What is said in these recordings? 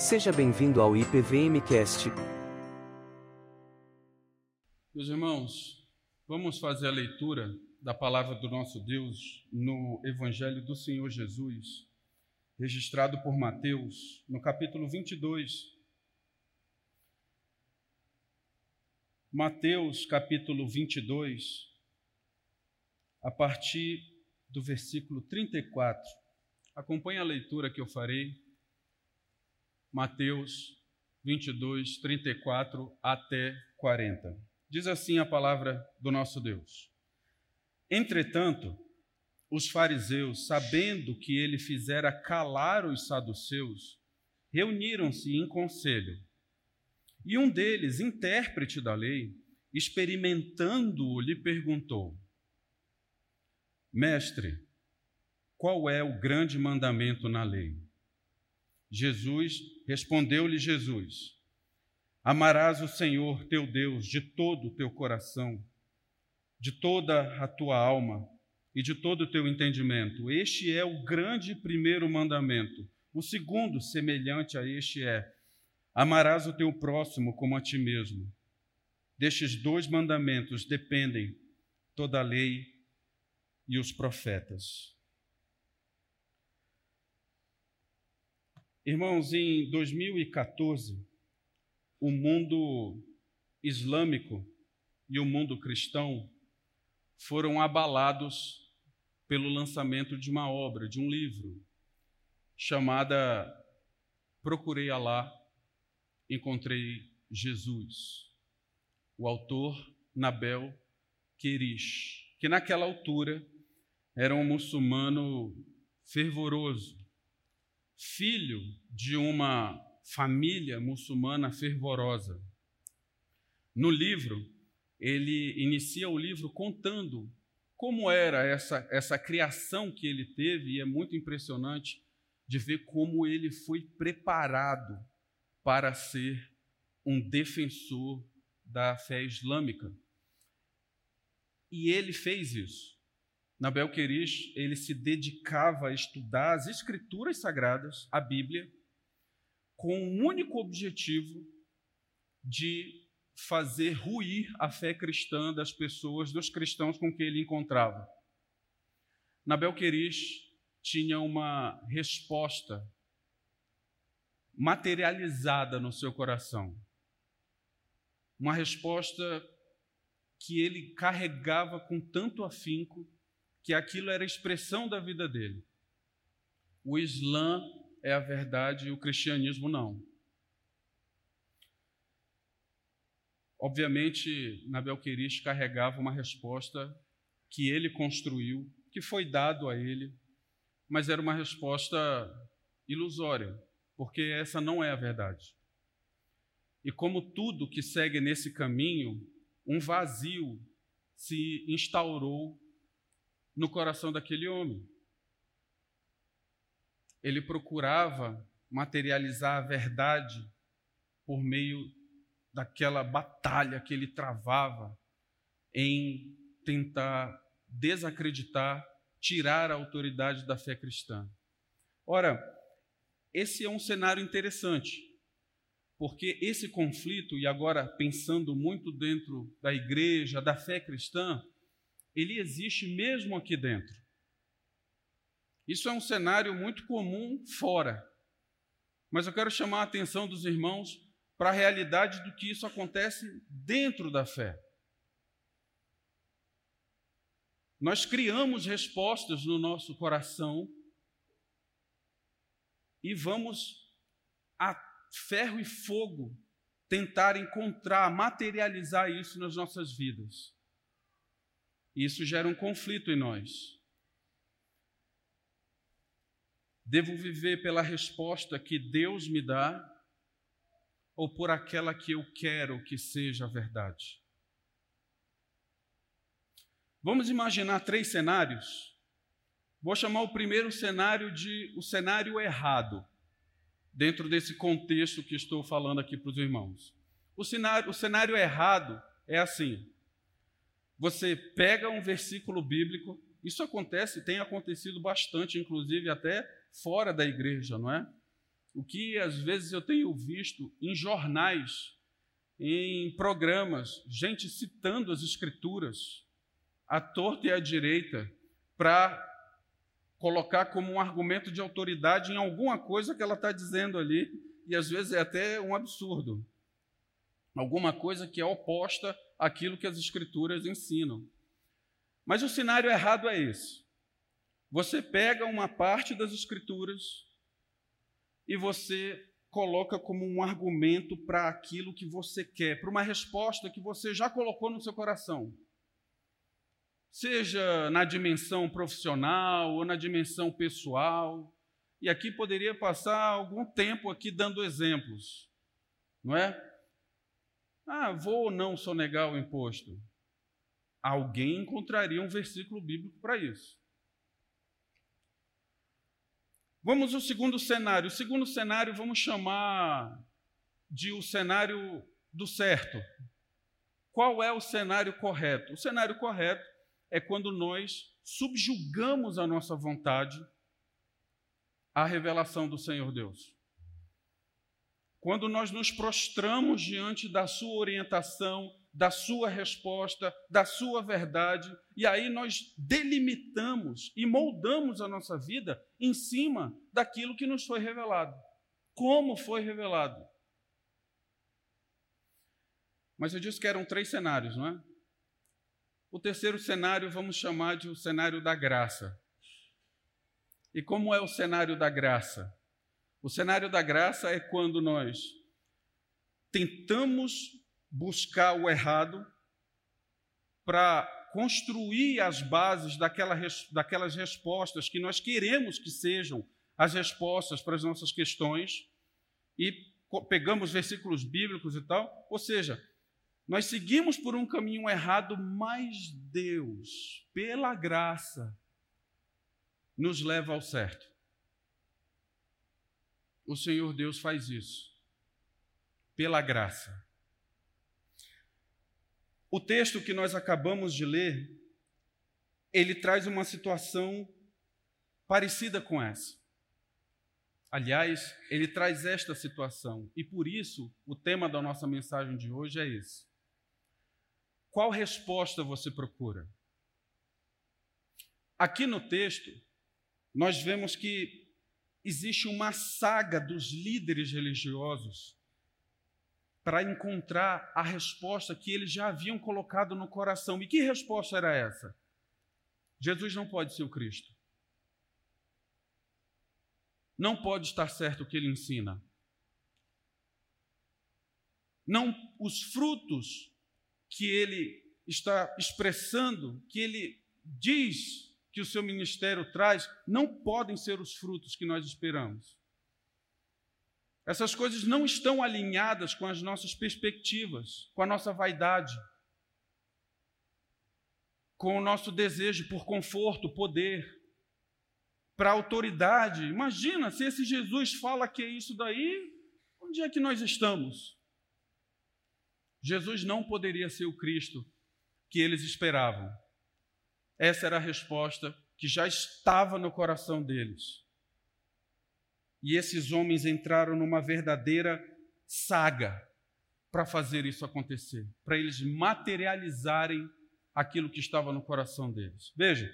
Seja bem-vindo ao IPVMcast. Meus irmãos, vamos fazer a leitura da palavra do nosso Deus no Evangelho do Senhor Jesus, registrado por Mateus, no capítulo 22. Mateus, capítulo 22, a partir do versículo 34. Acompanhe a leitura que eu farei. Mateus 22, 34 até 40. Diz assim a palavra do nosso Deus. Entretanto, os fariseus, sabendo que ele fizera calar os saduceus, reuniram-se em conselho. E um deles, intérprete da lei, experimentando-o, lhe perguntou: Mestre, qual é o grande mandamento na lei? Jesus respondeu-lhe Jesus: Amarás o Senhor teu Deus de todo o teu coração, de toda a tua alma e de todo o teu entendimento. Este é o grande primeiro mandamento. O segundo, semelhante a este, é: Amarás o teu próximo como a ti mesmo. Destes dois mandamentos dependem toda a lei e os profetas. Irmãos, em 2014, o mundo islâmico e o mundo cristão foram abalados pelo lançamento de uma obra, de um livro, chamada Procurei Alá, Encontrei Jesus. O autor, Nabel Querish, que naquela altura era um muçulmano fervoroso, filho de uma família muçulmana fervorosa. No livro, ele inicia o livro contando como era essa, essa criação que ele teve, e é muito impressionante de ver como ele foi preparado para ser um defensor da fé islâmica. E ele fez isso. Nabel Querish, ele se dedicava a estudar as escrituras sagradas, a Bíblia, com o um único objetivo de fazer ruir a fé cristã das pessoas, dos cristãos com que ele encontrava. Nabel Querish tinha uma resposta materializada no seu coração. Uma resposta que ele carregava com tanto afinco que aquilo era a expressão da vida dele. O Islã é a verdade e o cristianismo não. Obviamente, Nabel Querish carregava uma resposta que ele construiu, que foi dado a ele, mas era uma resposta ilusória, porque essa não é a verdade. E como tudo que segue nesse caminho, um vazio se instaurou no coração daquele homem. Ele procurava materializar a verdade por meio daquela batalha que ele travava em tentar desacreditar, tirar a autoridade da fé cristã. Ora, esse é um cenário interessante, porque esse conflito, e agora pensando muito dentro da igreja, da fé cristã, ele existe mesmo aqui dentro. Isso é um cenário muito comum fora. Mas eu quero chamar a atenção dos irmãos para a realidade do que isso acontece dentro da fé. Nós criamos respostas no nosso coração e vamos a ferro e fogo tentar encontrar, materializar isso nas nossas vidas. Isso gera um conflito em nós. Devo viver pela resposta que Deus me dá ou por aquela que eu quero que seja a verdade? Vamos imaginar três cenários. Vou chamar o primeiro cenário de o cenário errado, dentro desse contexto que estou falando aqui para os irmãos. O cenário, o cenário errado é assim: você pega um versículo bíblico, isso acontece, tem acontecido bastante, inclusive até fora da igreja, não é? o que às vezes eu tenho visto em jornais, em programas, gente citando as Escrituras, à torta e à direita, para colocar como um argumento de autoridade em alguma coisa que ela está dizendo ali, e às vezes é até um absurdo. Alguma coisa que é oposta àquilo que as Escrituras ensinam. Mas o cenário errado é esse. Você pega uma parte das Escrituras e você coloca como um argumento para aquilo que você quer, para uma resposta que você já colocou no seu coração. Seja na dimensão profissional ou na dimensão pessoal. E aqui poderia passar algum tempo aqui dando exemplos, não é? Ah, vou ou não sonegar o imposto? Alguém encontraria um versículo bíblico para isso. Vamos ao segundo cenário. O segundo cenário vamos chamar de o cenário do certo. Qual é o cenário correto? O cenário correto é quando nós subjugamos a nossa vontade à revelação do Senhor Deus. Quando nós nos prostramos diante da Sua orientação, da sua resposta, da sua verdade, e aí nós delimitamos e moldamos a nossa vida em cima daquilo que nos foi revelado. Como foi revelado? Mas eu disse que eram três cenários, não é? O terceiro cenário vamos chamar de o cenário da graça. E como é o cenário da graça? O cenário da graça é quando nós tentamos buscar o errado para construir as bases daquela, daquelas respostas que nós queremos que sejam as respostas para as nossas questões e pegamos versículos bíblicos e tal. Ou seja, nós seguimos por um caminho errado, mas Deus, pela graça, nos leva ao certo. O Senhor Deus faz isso, pela graça. O texto que nós acabamos de ler, ele traz uma situação parecida com essa. Aliás, ele traz esta situação, e por isso o tema da nossa mensagem de hoje é esse. Qual resposta você procura? Aqui no texto, nós vemos que existe uma saga dos líderes religiosos para encontrar a resposta que eles já haviam colocado no coração. E que resposta era essa? Jesus não pode ser o Cristo. Não pode estar certo o que ele ensina. Não os frutos que ele está expressando, que ele diz que o seu ministério traz, não podem ser os frutos que nós esperamos. Essas coisas não estão alinhadas com as nossas perspectivas, com a nossa vaidade, com o nosso desejo por conforto, poder, para autoridade. Imagina se esse Jesus fala que é isso daí, onde é que nós estamos? Jesus não poderia ser o Cristo que eles esperavam. Essa era a resposta que já estava no coração deles. E esses homens entraram numa verdadeira saga para fazer isso acontecer, para eles materializarem aquilo que estava no coração deles. Veja,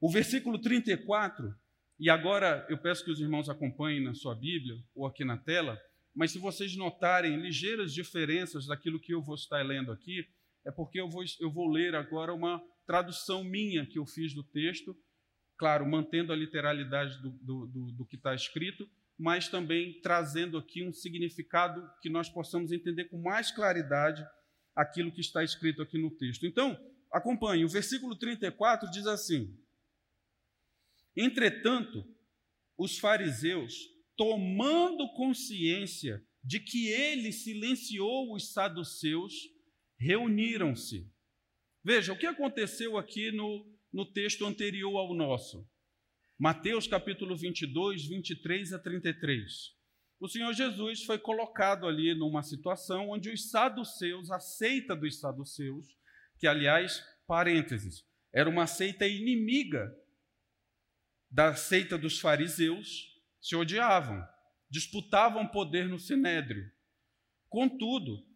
o versículo 34, e agora eu peço que os irmãos acompanhem na sua Bíblia ou aqui na tela, mas se vocês notarem ligeiras diferenças daquilo que eu vou estar lendo aqui, é porque eu vou, eu vou ler agora uma tradução minha que eu fiz do texto claro, mantendo a literalidade do, do, do, do que está escrito, mas também trazendo aqui um significado que nós possamos entender com mais claridade aquilo que está escrito aqui no texto. Então, acompanhe, o versículo 34 diz assim: Entretanto, os fariseus, tomando consciência de que ele silenciou os saduceus, reuniram-se. Veja, o que aconteceu aqui no no texto anterior ao nosso. Mateus capítulo 22, 23 a 33. O Senhor Jesus foi colocado ali numa situação onde os saduceus, a seita dos saduceus, que aliás, parênteses, era uma seita inimiga da seita dos fariseus, se odiavam. disputavam poder no sinédrio. Contudo,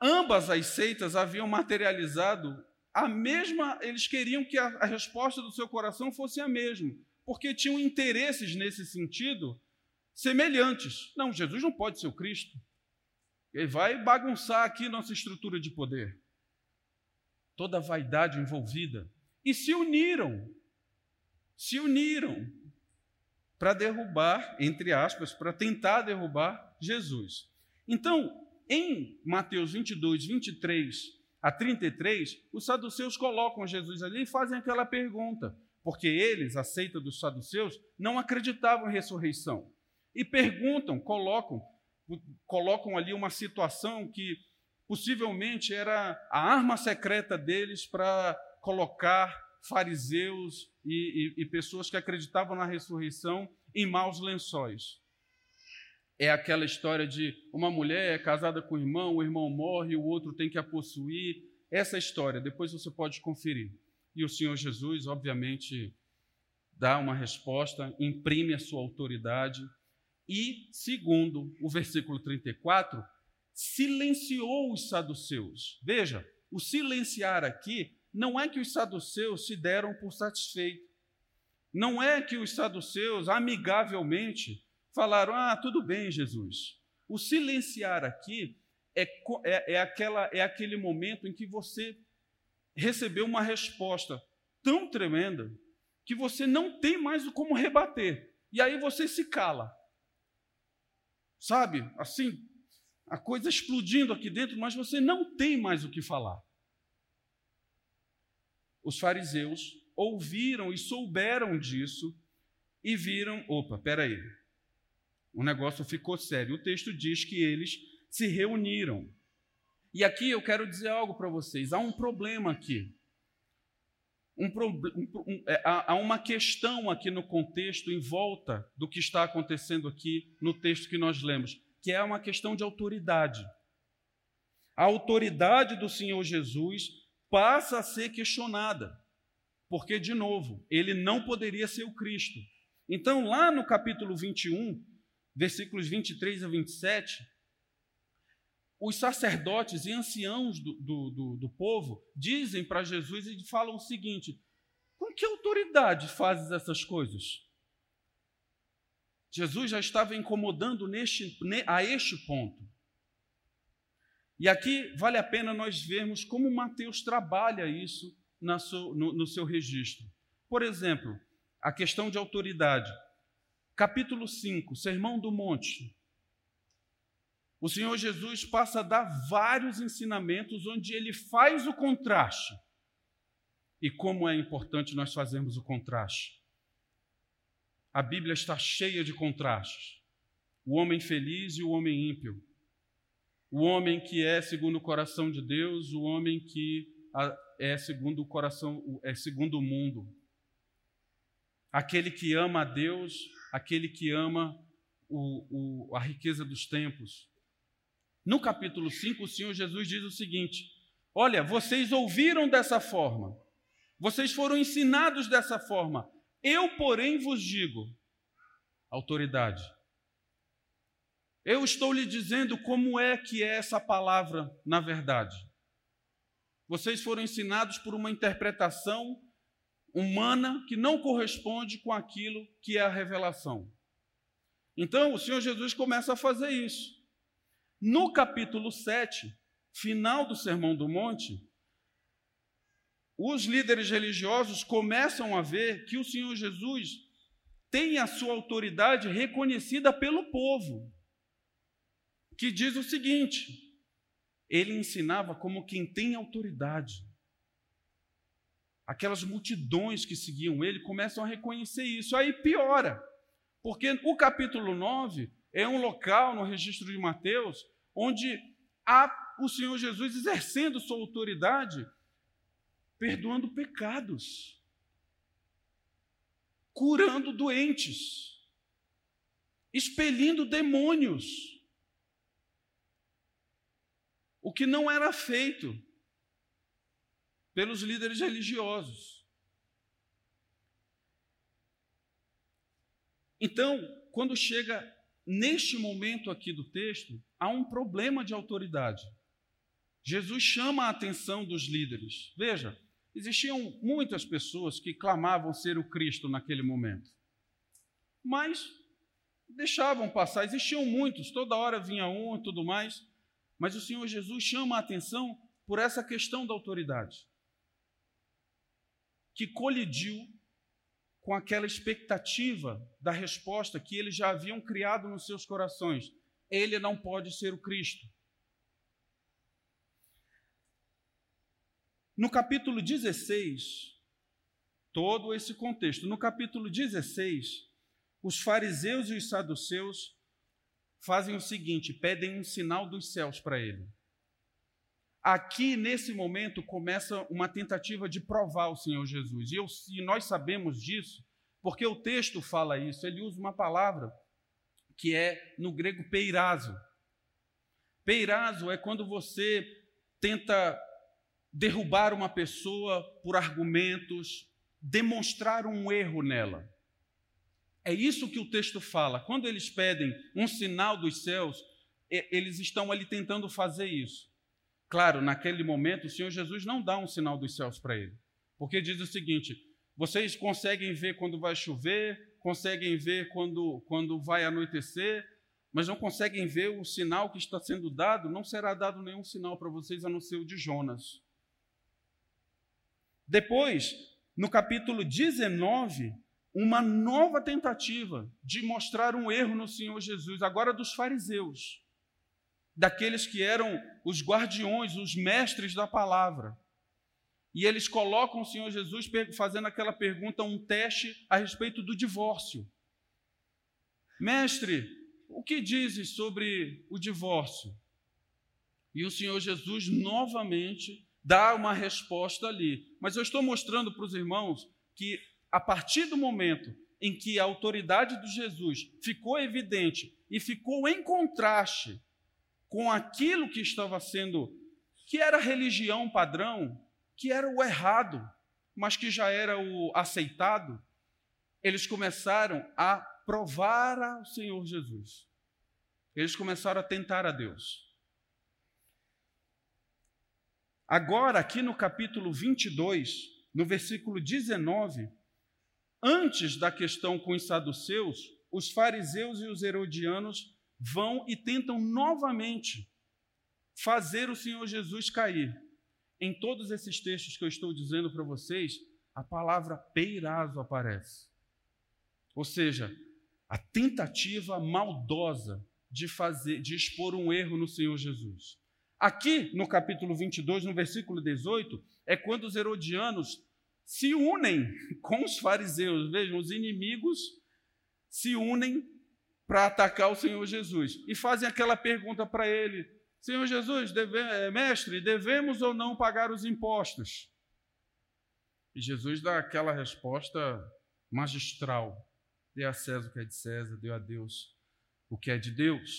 ambas as seitas haviam materializado a mesma, eles queriam que a, a resposta do seu coração fosse a mesma, porque tinham interesses nesse sentido semelhantes. Não, Jesus não pode ser o Cristo. Ele vai bagunçar aqui nossa estrutura de poder. Toda a vaidade envolvida. E se uniram. Se uniram para derrubar, entre aspas, para tentar derrubar Jesus. Então, em Mateus 22, 23 a 33, os saduceus colocam Jesus ali e fazem aquela pergunta, porque eles, a seita dos saduceus, não acreditavam em ressurreição. E perguntam, colocam, colocam ali uma situação que possivelmente era a arma secreta deles para colocar fariseus e, e, e pessoas que acreditavam na ressurreição em maus lençóis é aquela história de uma mulher é casada com o irmão, o irmão morre, o outro tem que a possuir. Essa história, depois você pode conferir. E o Senhor Jesus, obviamente, dá uma resposta, imprime a sua autoridade. E, segundo o versículo 34, silenciou os saduceus. Veja, o silenciar aqui não é que os saduceus se deram por satisfeitos. Não é que os saduceus, amigavelmente, falaram: Ah, tudo bem, Jesus. O silenciar aqui é, é, é, aquela, é aquele momento em que você recebeu uma resposta tão tremenda que você não tem mais como rebater. E aí você se cala. Sabe? Assim, a coisa explodindo aqui dentro, mas você não tem mais o que falar. Os fariseus ouviram e souberam disso e viram: opa, peraí, o negócio ficou sério. O texto diz que eles se reuniram. E aqui eu quero dizer algo para vocês: há um problema aqui. Um, um, é, há uma questão aqui no contexto, em volta do que está acontecendo aqui no texto que nós lemos, que é uma questão de autoridade. A autoridade do Senhor Jesus passa a ser questionada, porque, de novo, ele não poderia ser o Cristo. Então, lá no capítulo 21, versículos 23 a 27, os sacerdotes e anciãos do, do, do, do povo dizem para Jesus e falam o seguinte: com que autoridade fazes essas coisas? Jesus já estava incomodando neste, a este ponto. E aqui vale a pena nós vermos como Mateus trabalha isso no, no seu registro. Por exemplo, a questão de autoridade capítulo 5, Sermão do Monte. O Senhor Jesus passa a dar vários ensinamentos onde ele faz o contraste. E como é importante nós fazermos o contraste. A Bíblia está cheia de contrastes. O homem feliz e o homem ímpio. O homem que é segundo o coração de Deus, o homem que é segundo o coração, é segundo o mundo. Aquele que ama a Deus aquele que ama o, o, a riqueza dos tempos. No capítulo 5, o Senhor Jesus diz o seguinte: Olha, vocês ouviram dessa forma, vocês foram ensinados dessa forma, eu, porém, vos digo, autoridade. Eu estou lhe dizendo como é que é essa palavra na verdade. Vocês foram ensinados por uma interpretação humana que não corresponde com aquilo que é a revelação. Então, o Senhor Jesus começa a fazer isso. No capítulo 7, final do Sermão do Monte, os líderes religiosos começam a ver que o Senhor Jesus tem a sua autoridade reconhecida pelo povo, que diz o seguinte: ele ensinava como quem tem autoridade aquelas multidões que seguiam ele começam a reconhecer isso. Aí piora, porque o capítulo 9 é um local no registro de Mateus onde há o Senhor Jesus exercendo sua autoridade, perdoando pecados, curando doentes, expelindo demônios. O que não era feito pelos líderes religiosos. Então, quando chega neste momento aqui do texto, há um problema de autoridade. Jesus chama a atenção dos líderes. Veja, existiam muitas pessoas que clamavam ser o Cristo naquele momento, mas deixavam passar. Existiam muitos, toda hora vinha um e tudo mais, mas o Senhor Jesus chama a atenção por essa questão da autoridade, que colidiu com aquela expectativa da resposta que eles já haviam criado nos seus corações. Ele não pode ser o Cristo. No capítulo 16, todo esse contexto, no capítulo 16, os fariseus e os saduceus fazem o seguinte: pedem um sinal dos céus para ele. Aqui, nesse momento, começa uma tentativa de provar o Senhor Jesus. E, eu, e nós sabemos disso, porque o texto fala isso. Ele usa uma palavra que é no grego peirazo. Peirazo é quando você tenta derrubar uma pessoa por argumentos, demonstrar um erro nela. É isso que o texto fala. Quando eles pedem um sinal dos céus, eles estão ali tentando fazer isso. Claro, naquele momento, o Senhor Jesus não dá um sinal dos céus para ele, porque diz o seguinte: vocês conseguem ver quando vai chover, conseguem ver quando, quando vai anoitecer, mas não conseguem ver o sinal que está sendo dado, não será dado nenhum sinal para vocês a não ser o de Jonas. Depois, no capítulo 19, uma nova tentativa de mostrar um erro no Senhor Jesus, agora dos fariseus, daqueles que eram os guardiões, os mestres da palavra. E eles colocam o Senhor Jesus fazendo aquela pergunta, um teste a respeito do divórcio. Mestre, o que dizes sobre o divórcio? E o Senhor Jesus novamente dá uma resposta ali. Mas eu estou mostrando para os irmãos que a partir do momento em que a autoridade de Jesus ficou evidente e ficou em contraste com aquilo que estava sendo, que era religião padrão, que era o errado, mas que já era o aceitado, eles começaram a provar ao Senhor Jesus. Eles começaram a tentar a Deus. Agora, aqui no capítulo 22, no versículo 19, antes da questão com os saduceus, os fariseus e os herodianos vão e tentam novamente fazer o Senhor Jesus cair. Em todos esses textos que eu estou dizendo para vocês, a palavra peirazo aparece. Ou seja, a tentativa maldosa de fazer, de expor um erro no Senhor Jesus. Aqui, no capítulo 22, no versículo 18, é quando os herodianos se unem com os fariseus. Vejam, os inimigos se unem para atacar o Senhor Jesus e fazem aquela pergunta para ele: Senhor Jesus, deve, eh, mestre, devemos ou não pagar os impostos? E Jesus dá aquela resposta magistral: dê a César o que é de César, dê a Deus o que é de Deus.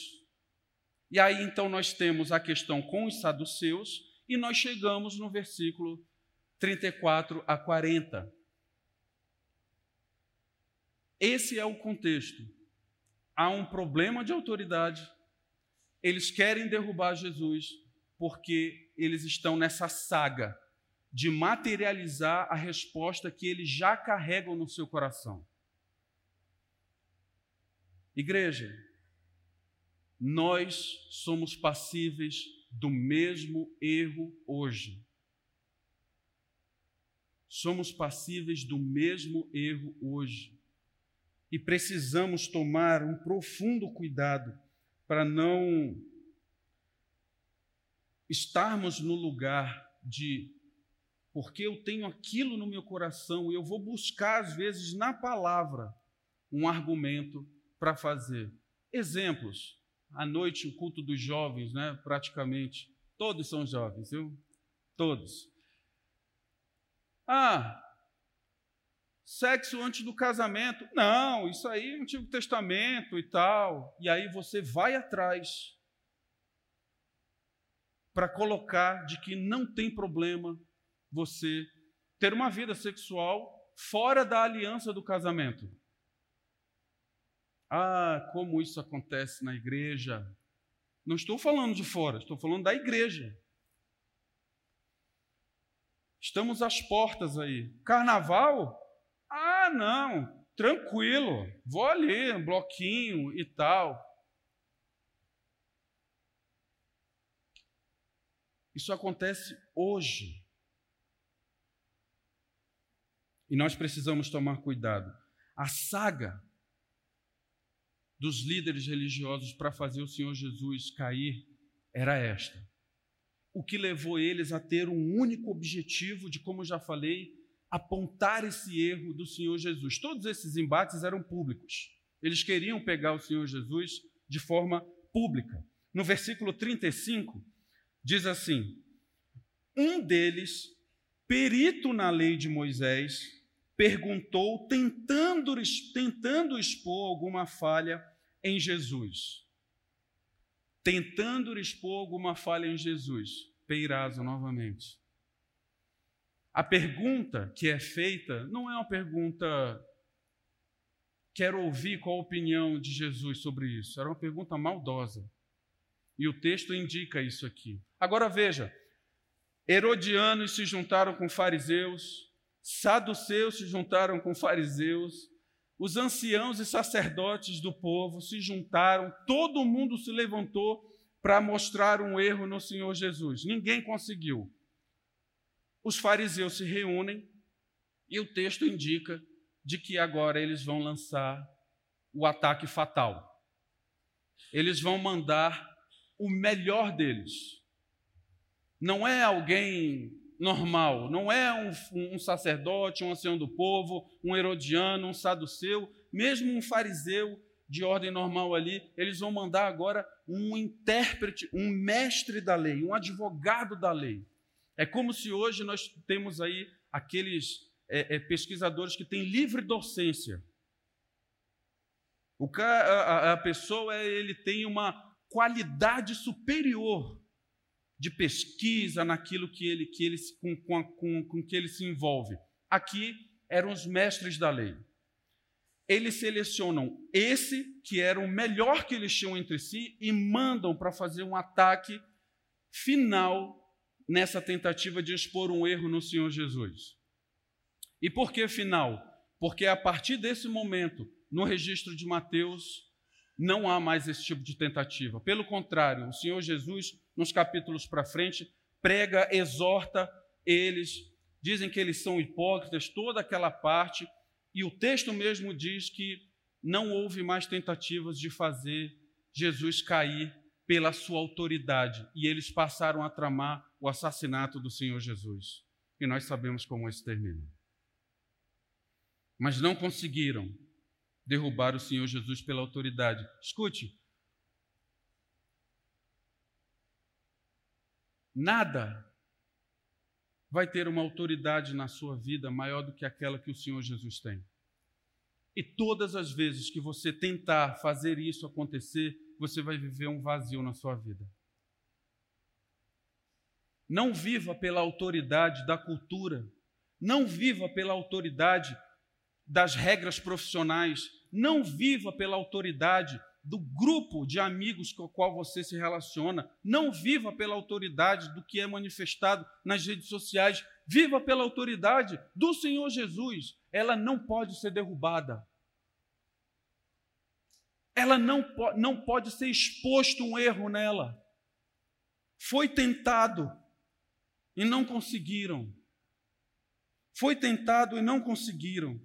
E aí então nós temos a questão com os saduceus e nós chegamos no versículo 34 a 40. Esse é o contexto. Há um problema de autoridade. Eles querem derrubar Jesus porque eles estão nessa saga de materializar a resposta que eles já carregam no seu coração. Igreja, nós somos passíveis do mesmo erro hoje. Somos passíveis do mesmo erro hoje. E precisamos tomar um profundo cuidado para não estarmos no lugar de porque eu tenho aquilo no meu coração e eu vou buscar às vezes na palavra um argumento para fazer. Exemplos à noite o culto dos jovens, né? Praticamente. Todos são jovens, viu? Todos. Ah, sexo antes do casamento. Não, isso aí é Antigo Testamento e tal. E aí você vai atrás para colocar de que não tem problema você ter uma vida sexual fora da aliança do casamento. Ah, como isso acontece na igreja. Não estou falando de fora, estou falando da igreja. Estamos às portas aí. Carnaval? Ah, não, tranquilo, vou ali, um bloquinho e tal. Isso acontece hoje. E nós precisamos tomar cuidado. A saga dos líderes religiosos para fazer o Senhor Jesus cair era esta. O que levou eles a ter um único objetivo de, como já falei, apontar esse erro do Senhor Jesus. Todos esses embates eram públicos. Eles queriam pegar o Senhor Jesus de forma pública. No versículo 35, diz assim: Um deles, perito na lei de Moisés, perguntou, tentando, tentando expor alguma falha em Jesus. Tentando expor alguma falha em Jesus. Peirazo novamente. A pergunta que é feita não é uma pergunta. Quero ouvir qual a opinião de Jesus sobre isso. Era uma pergunta maldosa. E o texto indica isso aqui. Agora veja: Herodianos se juntaram com fariseus, saduceus se juntaram com fariseus, os anciãos e sacerdotes do povo se juntaram, todo mundo se levantou para mostrar um erro no Senhor Jesus. Ninguém conseguiu. Os fariseus se reúnem e o texto indica de que agora eles vão lançar o ataque fatal. Eles vão mandar o melhor deles. Não é alguém normal, não é um, um, sacerdote, um ancião do povo, um herodiano, um saduceu, mesmo um fariseu de ordem normal ali, eles vão mandar agora um intérprete, um mestre da lei, um advogado da lei. É como se hoje nós temos aí aqueles é, é, pesquisadores que têm livre docência. O, a, a pessoa ele tem uma qualidade superior de pesquisa naquilo que ele, que ele, com, com, com, com que ele se envolve. Aqui eram os mestres da lei. Eles selecionam esse que era o melhor que eles tinham entre si e mandam para fazer um ataque final nessa tentativa de expor um erro no Senhor Jesus. E por que final? Porque a partir desse momento, no registro de Mateus, não há mais esse tipo de tentativa. Pelo contrário, o Senhor Jesus, nos capítulos para frente, prega, exorta eles, dizem que eles são hipócritas, toda aquela parte, e o texto mesmo diz que não houve mais tentativas de fazer Jesus cair pela sua autoridade, e eles passaram a tramar o assassinato do Senhor Jesus. E nós sabemos como isso termina. Mas não conseguiram derrubar o Senhor Jesus pela autoridade. Escute. Nada vai ter uma autoridade na sua vida maior do que aquela que o Senhor Jesus tem. E todas as vezes que você tentar fazer isso acontecer, você vai viver um vazio na sua vida. Não viva pela autoridade da cultura, não viva pela autoridade das regras profissionais, não viva pela autoridade do grupo de amigos com o qual você se relaciona. Não viva pela autoridade do que é manifestado nas redes sociais. Viva pela autoridade do Senhor Jesus. Ela não pode ser derrubada. Ela não, po não pode ser exposto um erro nela. Foi tentado e não conseguiram. Foi tentado e não conseguiram.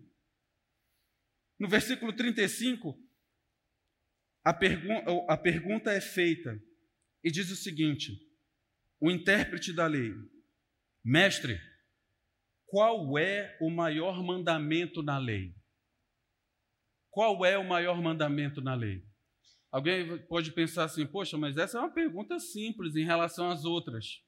No versículo 35, a, pergu a pergunta é feita e diz o seguinte: o intérprete da lei, mestre, qual é o maior mandamento na lei? Qual é o maior mandamento na lei? Alguém pode pensar assim, poxa, mas essa é uma pergunta simples em relação às outras.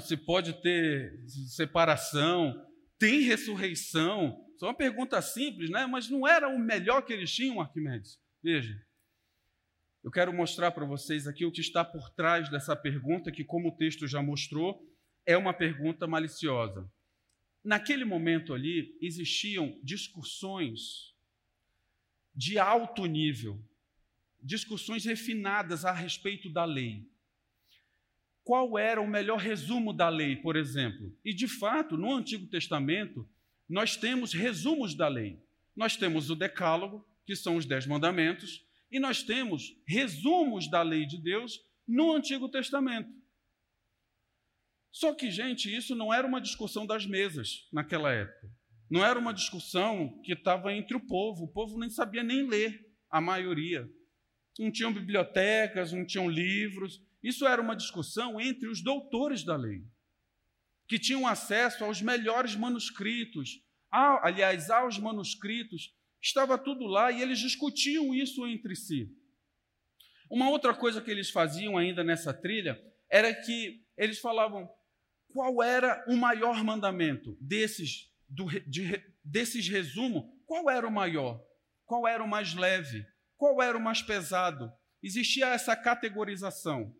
Se pode ter separação, tem ressurreição, só uma pergunta simples, né? mas não era o melhor que eles tinham, Arquimedes. Veja, eu quero mostrar para vocês aqui o que está por trás dessa pergunta, que, como o texto já mostrou, é uma pergunta maliciosa. Naquele momento ali, existiam discussões de alto nível, discussões refinadas a respeito da lei. Qual era o melhor resumo da lei, por exemplo? E, de fato, no Antigo Testamento, nós temos resumos da lei. Nós temos o Decálogo, que são os Dez Mandamentos, e nós temos resumos da lei de Deus no Antigo Testamento. Só que, gente, isso não era uma discussão das mesas naquela época. Não era uma discussão que estava entre o povo. O povo nem sabia nem ler, a maioria. Não tinham bibliotecas, não tinham livros. Isso era uma discussão entre os doutores da lei, que tinham acesso aos melhores manuscritos, aliás, aos manuscritos. Estava tudo lá e eles discutiam isso entre si. Uma outra coisa que eles faziam ainda nessa trilha era que eles falavam: qual era o maior mandamento desses, do, de, desses resumos? Qual era o maior? Qual era o mais leve? Qual era o mais pesado? Existia essa categorização.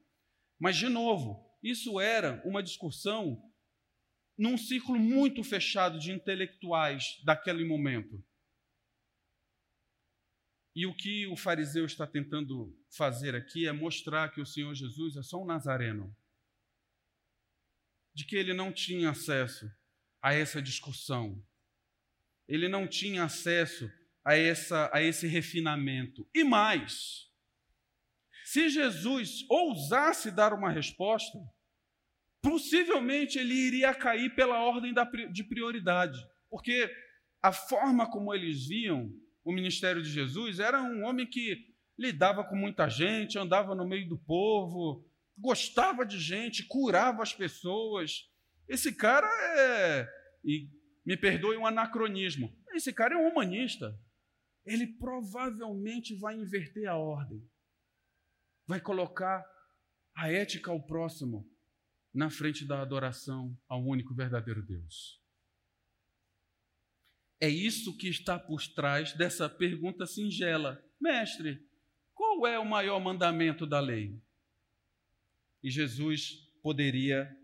Mas, de novo, isso era uma discussão num círculo muito fechado de intelectuais daquele momento. E o que o fariseu está tentando fazer aqui é mostrar que o Senhor Jesus é só um nazareno de que ele não tinha acesso a essa discussão. Ele não tinha acesso a, essa, a esse refinamento. E mais, se Jesus ousasse dar uma resposta, possivelmente ele iria cair pela ordem de prioridade, porque a forma como eles viam o ministério de Jesus era um homem que lidava com muita gente, andava no meio do povo, gostava de gente, curava as pessoas. Esse cara é, e me perdoe um anacronismo, esse cara é um humanista. Ele provavelmente vai inverter a ordem, vai colocar a ética ao próximo na frente da adoração ao único verdadeiro Deus. É isso que está por trás dessa pergunta singela: Mestre, qual é o maior mandamento da lei? e Jesus poderia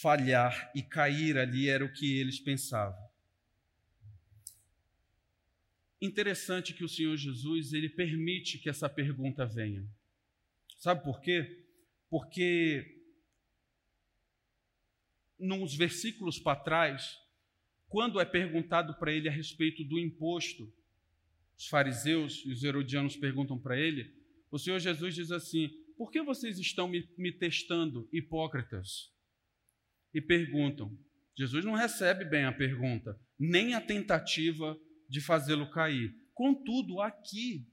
falhar e cair ali, era o que eles pensavam. Interessante que o Senhor Jesus ele permite que essa pergunta venha. Sabe por quê? Porque nos versículos para trás, quando é perguntado para ele a respeito do imposto, os fariseus e os herodianos perguntam para ele, o Senhor Jesus diz assim: por que vocês estão me, me testando, hipócritas? E perguntam. Jesus não recebe bem a pergunta, nem a tentativa de fazê-lo cair. Contudo, aqui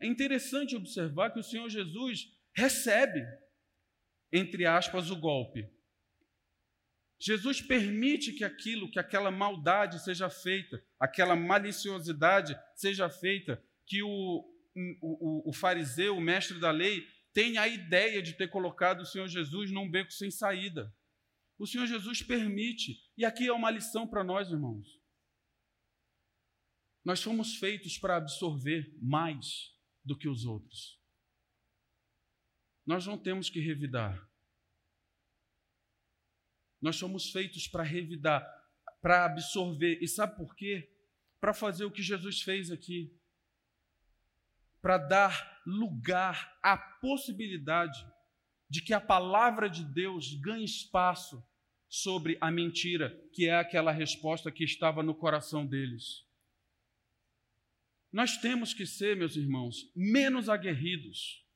é interessante observar que o Senhor Jesus recebe, entre aspas, o golpe. Jesus permite que aquilo, que aquela maldade seja feita, aquela maliciosidade seja feita, que o, o, o, fariseu, o mestre da lei, tem a ideia de ter colocado o Senhor Jesus num beco sem saída. O Senhor Jesus permite, e aqui é uma lição para nós, irmãos. Nós fomos feitos para absorver mais do que os outros. Nós não temos que revidar. Nós somos feitos para revidar, para absorver. E sabe por quê? Para fazer o que Jesus fez aqui para dar lugar à possibilidade de que a palavra de Deus ganhe espaço sobre a mentira, que é aquela resposta que estava no coração deles. Nós temos que ser, meus irmãos, menos aguerridos,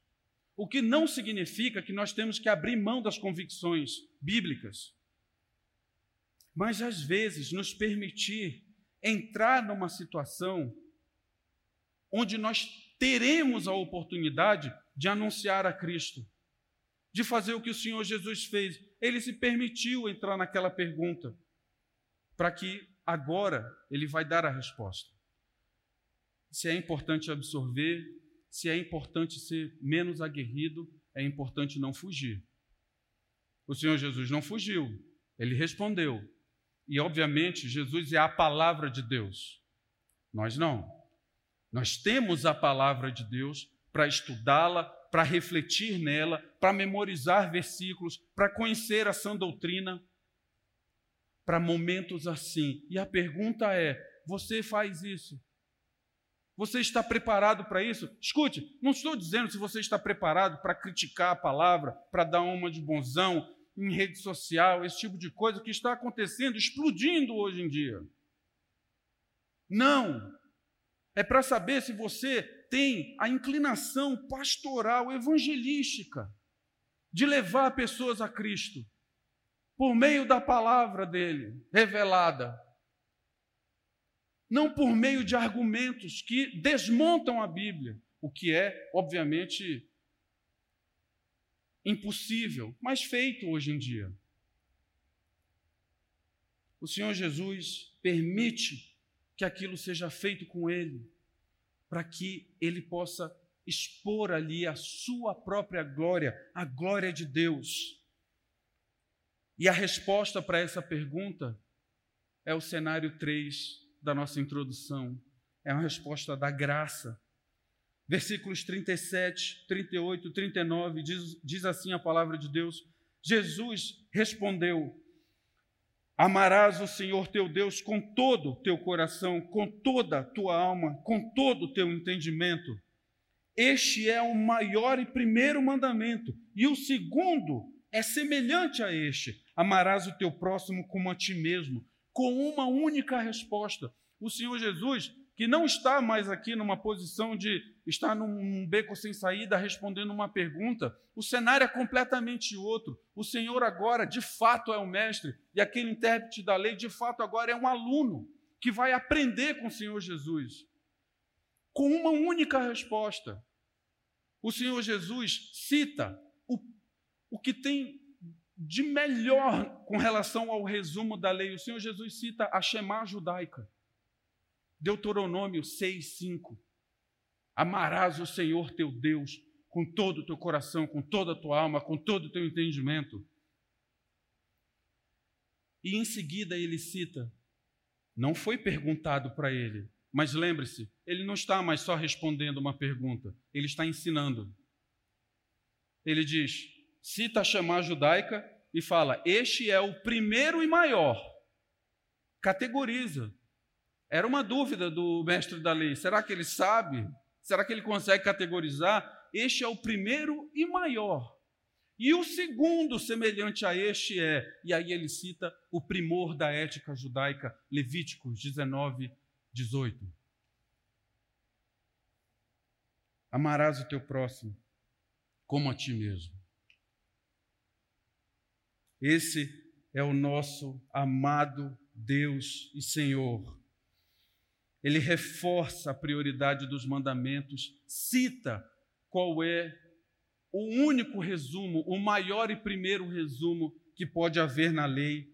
o que não significa que nós temos que abrir mão das convicções bíblicas, mas às vezes nos permitir entrar numa situação onde nós teremos a oportunidade de anunciar a Cristo, de fazer o que o Senhor Jesus fez. Ele se permitiu entrar naquela pergunta, para que agora ele vai dar a resposta. Se é importante absorver, se é importante ser menos aguerrido, é importante não fugir. O Senhor Jesus não fugiu, ele respondeu. E, obviamente, Jesus é a palavra de Deus. Nós não. Nós temos a palavra de Deus para estudá-la, para refletir nela, para memorizar versículos, para conhecer a sã doutrina, para momentos assim. E a pergunta é: você faz isso? Você está preparado para isso? Escute, não estou dizendo se você está preparado para criticar a palavra, para dar uma de bonzão em rede social, esse tipo de coisa que está acontecendo, explodindo hoje em dia. Não. É para saber se você tem a inclinação pastoral, evangelística, de levar pessoas a Cristo por meio da palavra dele revelada não por meio de argumentos que desmontam a Bíblia, o que é, obviamente, impossível, mas feito hoje em dia. O Senhor Jesus permite que aquilo seja feito com ele, para que ele possa expor ali a sua própria glória, a glória de Deus. E a resposta para essa pergunta é o cenário 3 da nossa introdução. É uma resposta da graça. Versículos 37, 38, 39, diz, diz assim a palavra de Deus: Jesus respondeu: Amarás o Senhor teu Deus com todo o teu coração, com toda a tua alma, com todo o teu entendimento. Este é o maior e primeiro mandamento, e o segundo é semelhante a este: amarás o teu próximo como a ti mesmo com uma única resposta. O Senhor Jesus, que não está mais aqui numa posição de estar num beco sem saída respondendo uma pergunta, o cenário é completamente outro. O Senhor agora, de fato, é o mestre, e aquele intérprete da lei, de fato, agora é um aluno que vai aprender com o Senhor Jesus. Com uma única resposta. O Senhor Jesus cita o, o que tem de melhor com relação ao resumo da lei. O Senhor Jesus cita a Shema judaica. Deuteronômio 6, 5. Amarás o Senhor teu Deus com todo o teu coração, com toda a tua alma, com todo o teu entendimento. E em seguida ele cita: não foi perguntado para ele, mas lembre-se, ele não está mais só respondendo uma pergunta, ele está ensinando. Ele diz: cita a chamar judaica e fala: Este é o primeiro e maior. Categoriza. Era uma dúvida do mestre da lei: será que ele sabe? Será que ele consegue categorizar? Este é o primeiro e maior. E o segundo, semelhante a este, é, e aí ele cita o primor da ética judaica, Levíticos 19, 18. Amarás o teu próximo como a ti mesmo. Esse é o nosso amado Deus e Senhor. Ele reforça a prioridade dos mandamentos, cita qual é o único resumo, o maior e primeiro resumo que pode haver na lei.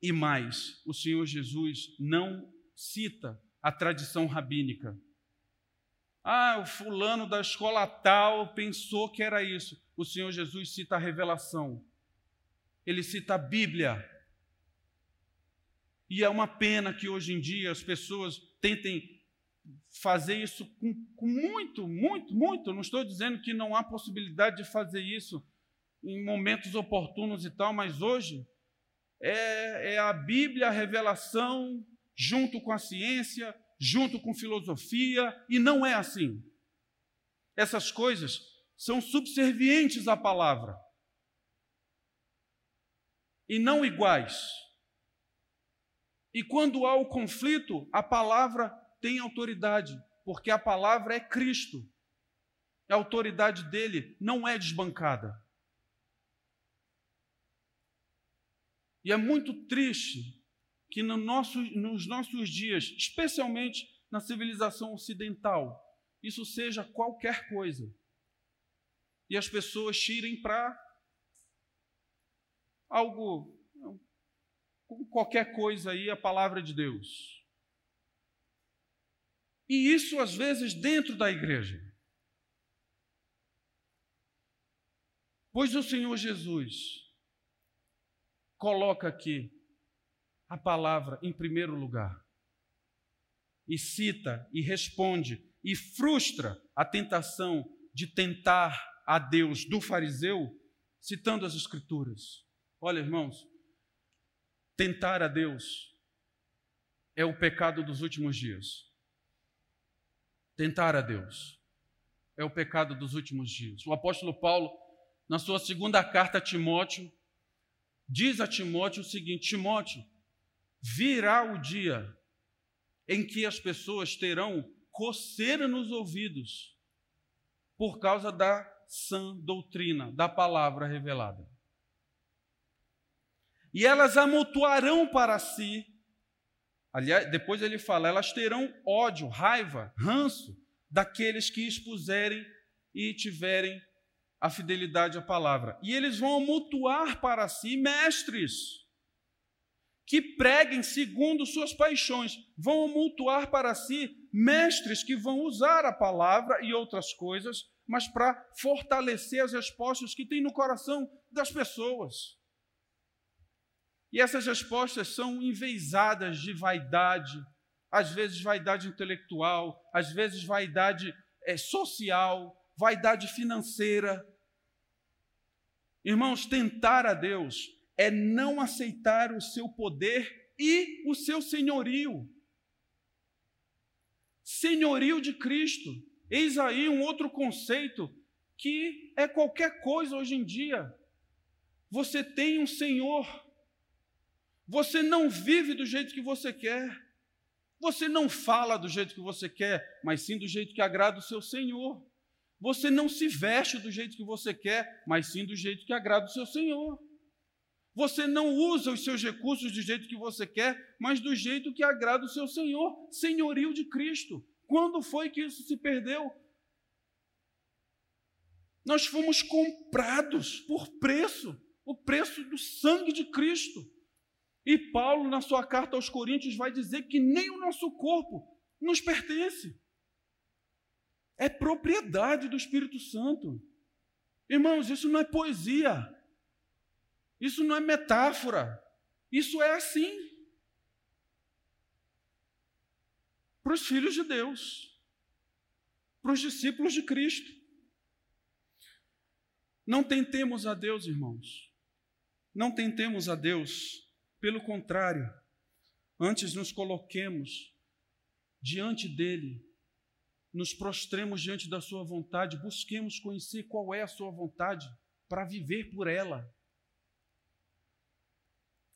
E mais, o Senhor Jesus não cita a tradição rabínica. Ah, o fulano da escola tal pensou que era isso. O Senhor Jesus cita a revelação ele cita a Bíblia. E é uma pena que hoje em dia as pessoas tentem fazer isso com, com muito, muito, muito. Não estou dizendo que não há possibilidade de fazer isso em momentos oportunos e tal, mas hoje é, é a Bíblia, a revelação, junto com a ciência, junto com filosofia, e não é assim. Essas coisas são subservientes à palavra e não iguais. E quando há o conflito, a palavra tem autoridade, porque a palavra é Cristo. A autoridade dele não é desbancada. E é muito triste que no nosso, nos nossos dias, especialmente na civilização ocidental, isso seja qualquer coisa. E as pessoas tirem para algo, qualquer coisa aí, a palavra de Deus. E isso às vezes dentro da igreja. Pois o Senhor Jesus coloca aqui a palavra em primeiro lugar. E cita e responde e frustra a tentação de tentar a Deus do fariseu, citando as Escrituras. Olha, irmãos, tentar a Deus é o pecado dos últimos dias. Tentar a Deus é o pecado dos últimos dias. O apóstolo Paulo, na sua segunda carta a Timóteo, diz a Timóteo o seguinte: Timóteo, virá o dia em que as pessoas terão coceira nos ouvidos por causa da sã doutrina, da palavra revelada. E elas amontoarão para si, aliás, depois ele fala, elas terão ódio, raiva, ranço daqueles que expuserem e tiverem a fidelidade à palavra. E eles vão amontoar para si mestres que preguem segundo suas paixões, vão amontoar para si mestres que vão usar a palavra e outras coisas, mas para fortalecer as respostas que tem no coração das pessoas. E essas respostas são enveisadas de vaidade, às vezes vaidade intelectual, às vezes vaidade é, social, vaidade financeira. Irmãos, tentar a Deus é não aceitar o seu poder e o seu senhorio. Senhorio de Cristo. Eis aí um outro conceito que é qualquer coisa hoje em dia. Você tem um Senhor. Você não vive do jeito que você quer. Você não fala do jeito que você quer, mas sim do jeito que agrada o seu Senhor. Você não se veste do jeito que você quer, mas sim do jeito que agrada o seu Senhor. Você não usa os seus recursos do jeito que você quer, mas do jeito que agrada o seu Senhor, senhorio de Cristo. Quando foi que isso se perdeu? Nós fomos comprados por preço, o preço do sangue de Cristo. E Paulo, na sua carta aos Coríntios, vai dizer que nem o nosso corpo nos pertence. É propriedade do Espírito Santo. Irmãos, isso não é poesia. Isso não é metáfora. Isso é assim. Para os filhos de Deus, para os discípulos de Cristo. Não tentemos a Deus, irmãos. Não tentemos a Deus. Pelo contrário, antes nos coloquemos diante dele, nos prostremos diante da sua vontade, busquemos conhecer qual é a sua vontade para viver por ela.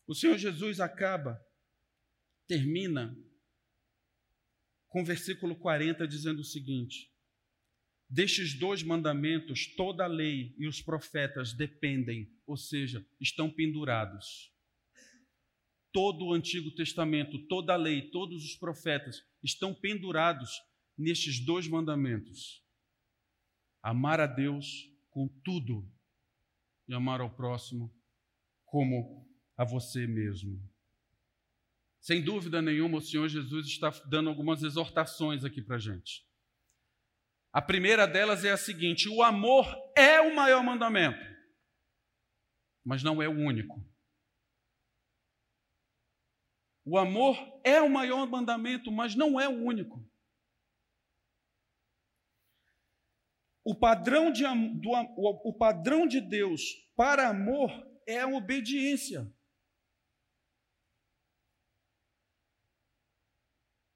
O Senhor Jesus acaba, termina com o versículo 40 dizendo o seguinte: Destes dois mandamentos, toda a lei e os profetas dependem, ou seja, estão pendurados. Todo o Antigo Testamento, toda a lei, todos os profetas estão pendurados nestes dois mandamentos: amar a Deus com tudo e amar ao próximo como a você mesmo. Sem dúvida nenhuma, o Senhor Jesus está dando algumas exortações aqui para a gente. A primeira delas é a seguinte: o amor é o maior mandamento, mas não é o único. O amor é o maior mandamento, mas não é o único. O padrão de, do, o padrão de Deus para amor é a obediência.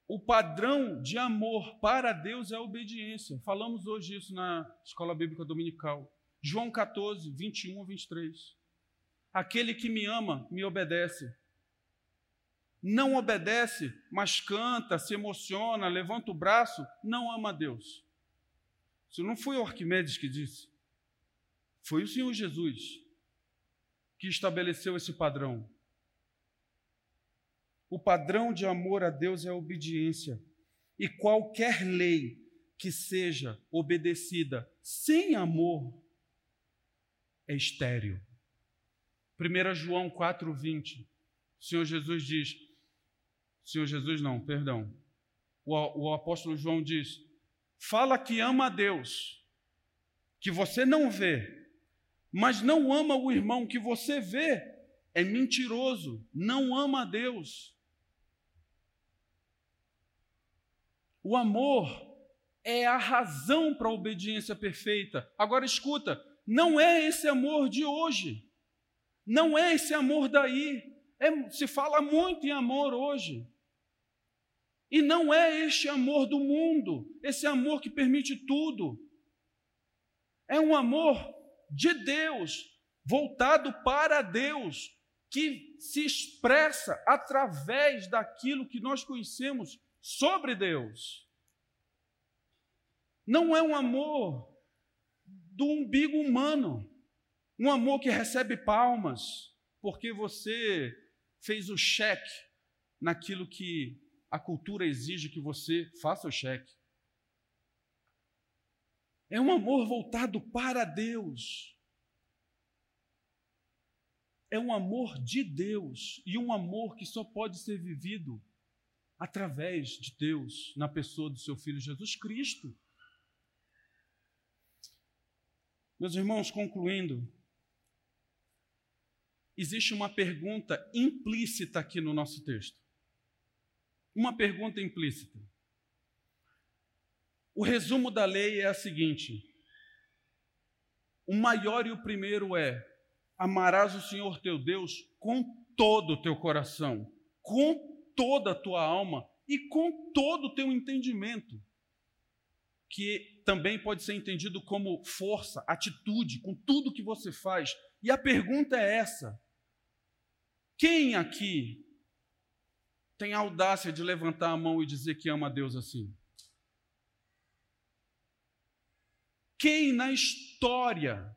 o padrão de amor para Deus é a obediência. Falamos hoje isso na escola bíblica dominical. João 14, 21 a 23. Aquele que me ama, me obedece. Não obedece, mas canta, se emociona, levanta o braço, não ama a Deus. Isso não foi o Arquimedes que disse. Foi o Senhor Jesus que estabeleceu esse padrão. O padrão de amor a Deus é a obediência. E qualquer lei que seja obedecida sem amor é estéril. 1 João 4,20. O Senhor Jesus diz: Senhor Jesus, não, perdão. O, o apóstolo João diz: fala que ama a Deus, que você não vê, mas não ama o irmão que você vê, é mentiroso, não ama a Deus. O amor é a razão para a obediência perfeita. Agora escuta, não é esse amor de hoje. Não é esse amor daí. É, se fala muito em amor hoje. E não é este amor do mundo, esse amor que permite tudo. É um amor de Deus, voltado para Deus, que se expressa através daquilo que nós conhecemos sobre Deus. Não é um amor do umbigo humano, um amor que recebe palmas, porque você fez o cheque naquilo que a cultura exige que você faça o cheque. É um amor voltado para Deus. É um amor de Deus e um amor que só pode ser vivido através de Deus, na pessoa do seu Filho Jesus Cristo. Meus irmãos, concluindo, existe uma pergunta implícita aqui no nosso texto. Uma pergunta implícita. O resumo da lei é a seguinte: o maior e o primeiro é: amarás o Senhor teu Deus com todo o teu coração, com toda a tua alma e com todo o teu entendimento que também pode ser entendido como força, atitude, com tudo que você faz. E a pergunta é essa: quem aqui tem a audácia de levantar a mão e dizer que ama a Deus assim? Quem na história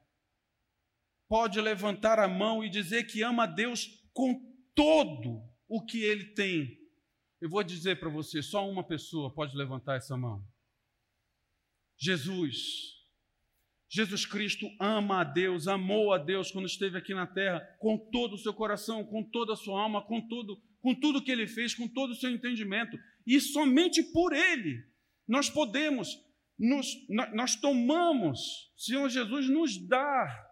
pode levantar a mão e dizer que ama a Deus com todo o que ele tem? Eu vou dizer para você: só uma pessoa pode levantar essa mão. Jesus. Jesus Cristo ama a Deus, amou a Deus quando esteve aqui na terra, com todo o seu coração, com toda a sua alma, com tudo, com tudo que ele fez, com todo o seu entendimento. E somente por ele nós podemos, nos, nós tomamos, Senhor Jesus nos dá,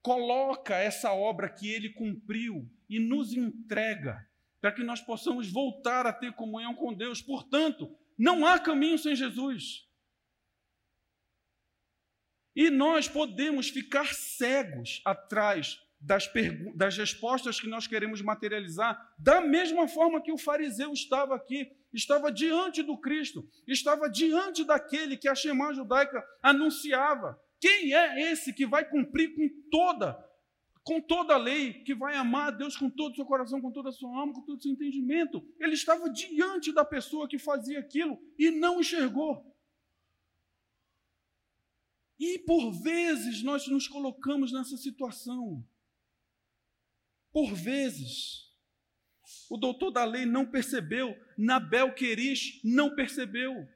coloca essa obra que ele cumpriu e nos entrega, para que nós possamos voltar a ter comunhão com Deus. Portanto, não há caminho sem Jesus. E nós podemos ficar cegos atrás das, das respostas que nós queremos materializar, da mesma forma que o fariseu estava aqui, estava diante do Cristo, estava diante daquele que a Shema judaica anunciava. Quem é esse que vai cumprir com toda com toda a lei, que vai amar a Deus com todo o seu coração, com toda a sua alma, com todo o seu entendimento? Ele estava diante da pessoa que fazia aquilo e não enxergou. E por vezes nós nos colocamos nessa situação. Por vezes. O doutor da lei não percebeu, Nabel Querish não percebeu.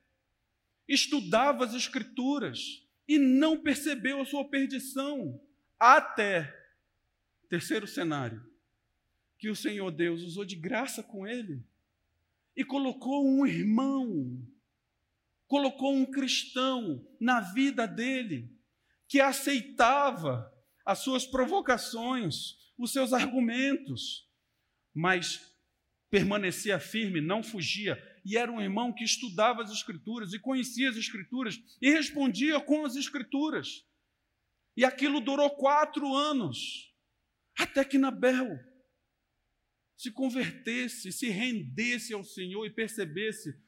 Estudava as escrituras e não percebeu a sua perdição. Até, terceiro cenário, que o Senhor Deus usou de graça com ele e colocou um irmão colocou um cristão na vida dele que aceitava as suas provocações, os seus argumentos, mas permanecia firme, não fugia, e era um irmão que estudava as Escrituras e conhecia as Escrituras e respondia com as Escrituras. E aquilo durou quatro anos, até que Nabel se convertesse, se rendesse ao Senhor e percebesse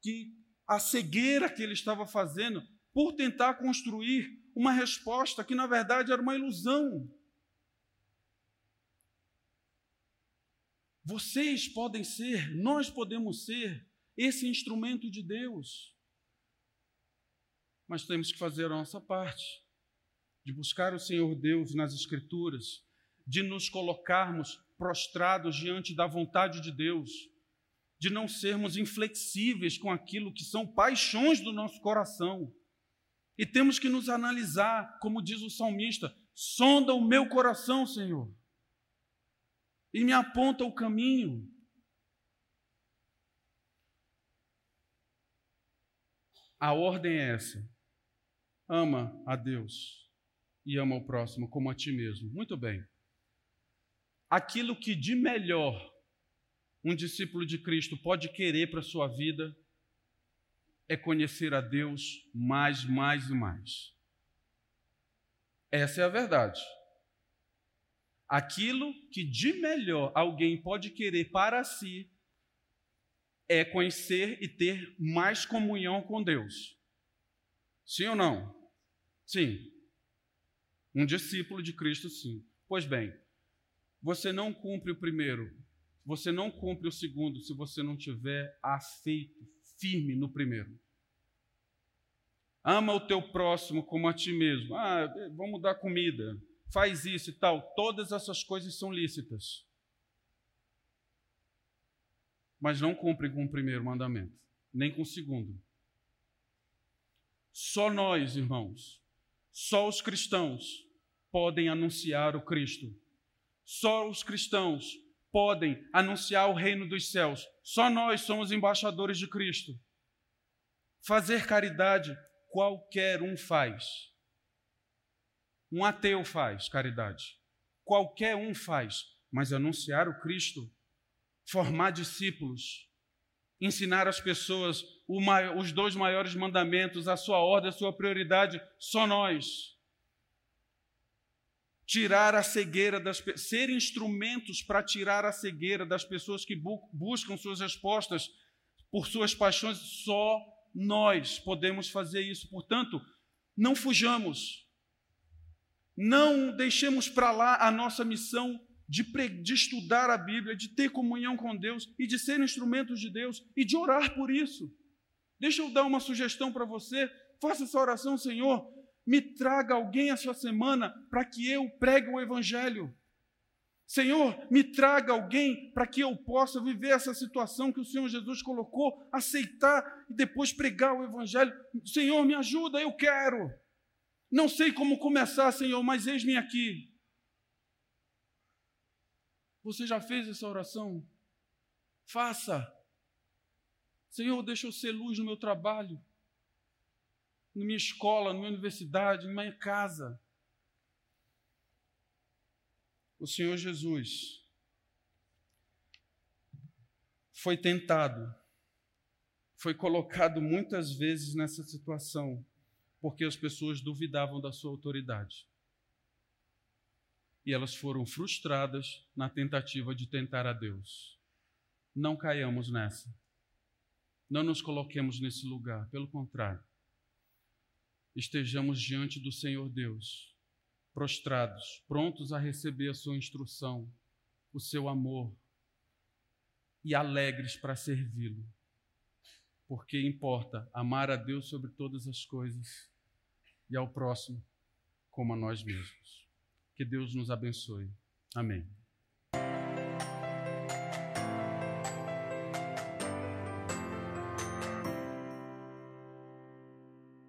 que a cegueira que ele estava fazendo por tentar construir uma resposta que, na verdade, era uma ilusão. Vocês podem ser, nós podemos ser esse instrumento de Deus. Mas temos que fazer a nossa parte, de buscar o Senhor Deus nas Escrituras, de nos colocarmos prostrados diante da vontade de Deus de não sermos inflexíveis com aquilo que são paixões do nosso coração. E temos que nos analisar, como diz o salmista: sonda o meu coração, Senhor, e me aponta o caminho. A ordem é essa: ama a Deus e ama o próximo como a ti mesmo. Muito bem. Aquilo que de melhor um discípulo de Cristo pode querer para a sua vida é conhecer a Deus mais, mais e mais. Essa é a verdade. Aquilo que de melhor alguém pode querer para si é conhecer e ter mais comunhão com Deus. Sim ou não? Sim. Um discípulo de Cristo, sim. Pois bem, você não cumpre o primeiro, você não cumpre o segundo se você não tiver afeito firme no primeiro. Ama o teu próximo como a ti mesmo. Ah, vamos dar comida. Faz isso e tal. Todas essas coisas são lícitas. Mas não cumprem com o primeiro mandamento, nem com o segundo. Só nós, irmãos, só os cristãos podem anunciar o Cristo. Só os cristãos podem anunciar o reino dos céus. Só nós somos embaixadores de Cristo. Fazer caridade qualquer um faz. Um ateu faz caridade. Qualquer um faz. Mas anunciar o Cristo, formar discípulos, ensinar as pessoas os dois maiores mandamentos, a sua ordem, a sua prioridade, só nós. Tirar a cegueira das ser instrumentos para tirar a cegueira das pessoas que bu buscam suas respostas por suas paixões, só nós podemos fazer isso. Portanto, não fujamos, não deixemos para lá a nossa missão de, de, estudar a Bíblia, de ter comunhão com Deus e de ser instrumentos de Deus e de orar por isso. Deixa eu dar uma sugestão para você. Faça essa oração, Senhor. Me traga alguém essa semana para que eu pregue o Evangelho. Senhor, me traga alguém para que eu possa viver essa situação que o Senhor Jesus colocou, aceitar e depois pregar o Evangelho. Senhor, me ajuda, eu quero. Não sei como começar, Senhor, mas eis-me aqui. Você já fez essa oração? Faça. Senhor, deixa eu ser luz no meu trabalho, na minha escola, na minha universidade, na minha casa o Senhor Jesus foi tentado, foi colocado muitas vezes nessa situação, porque as pessoas duvidavam da sua autoridade. E elas foram frustradas na tentativa de tentar a Deus. Não caiamos nessa. Não nos coloquemos nesse lugar, pelo contrário. Estejamos diante do Senhor Deus prostrados, prontos a receber a sua instrução, o seu amor e alegres para servi-lo. Porque importa amar a Deus sobre todas as coisas e ao próximo como a nós mesmos. Que Deus nos abençoe. Amém.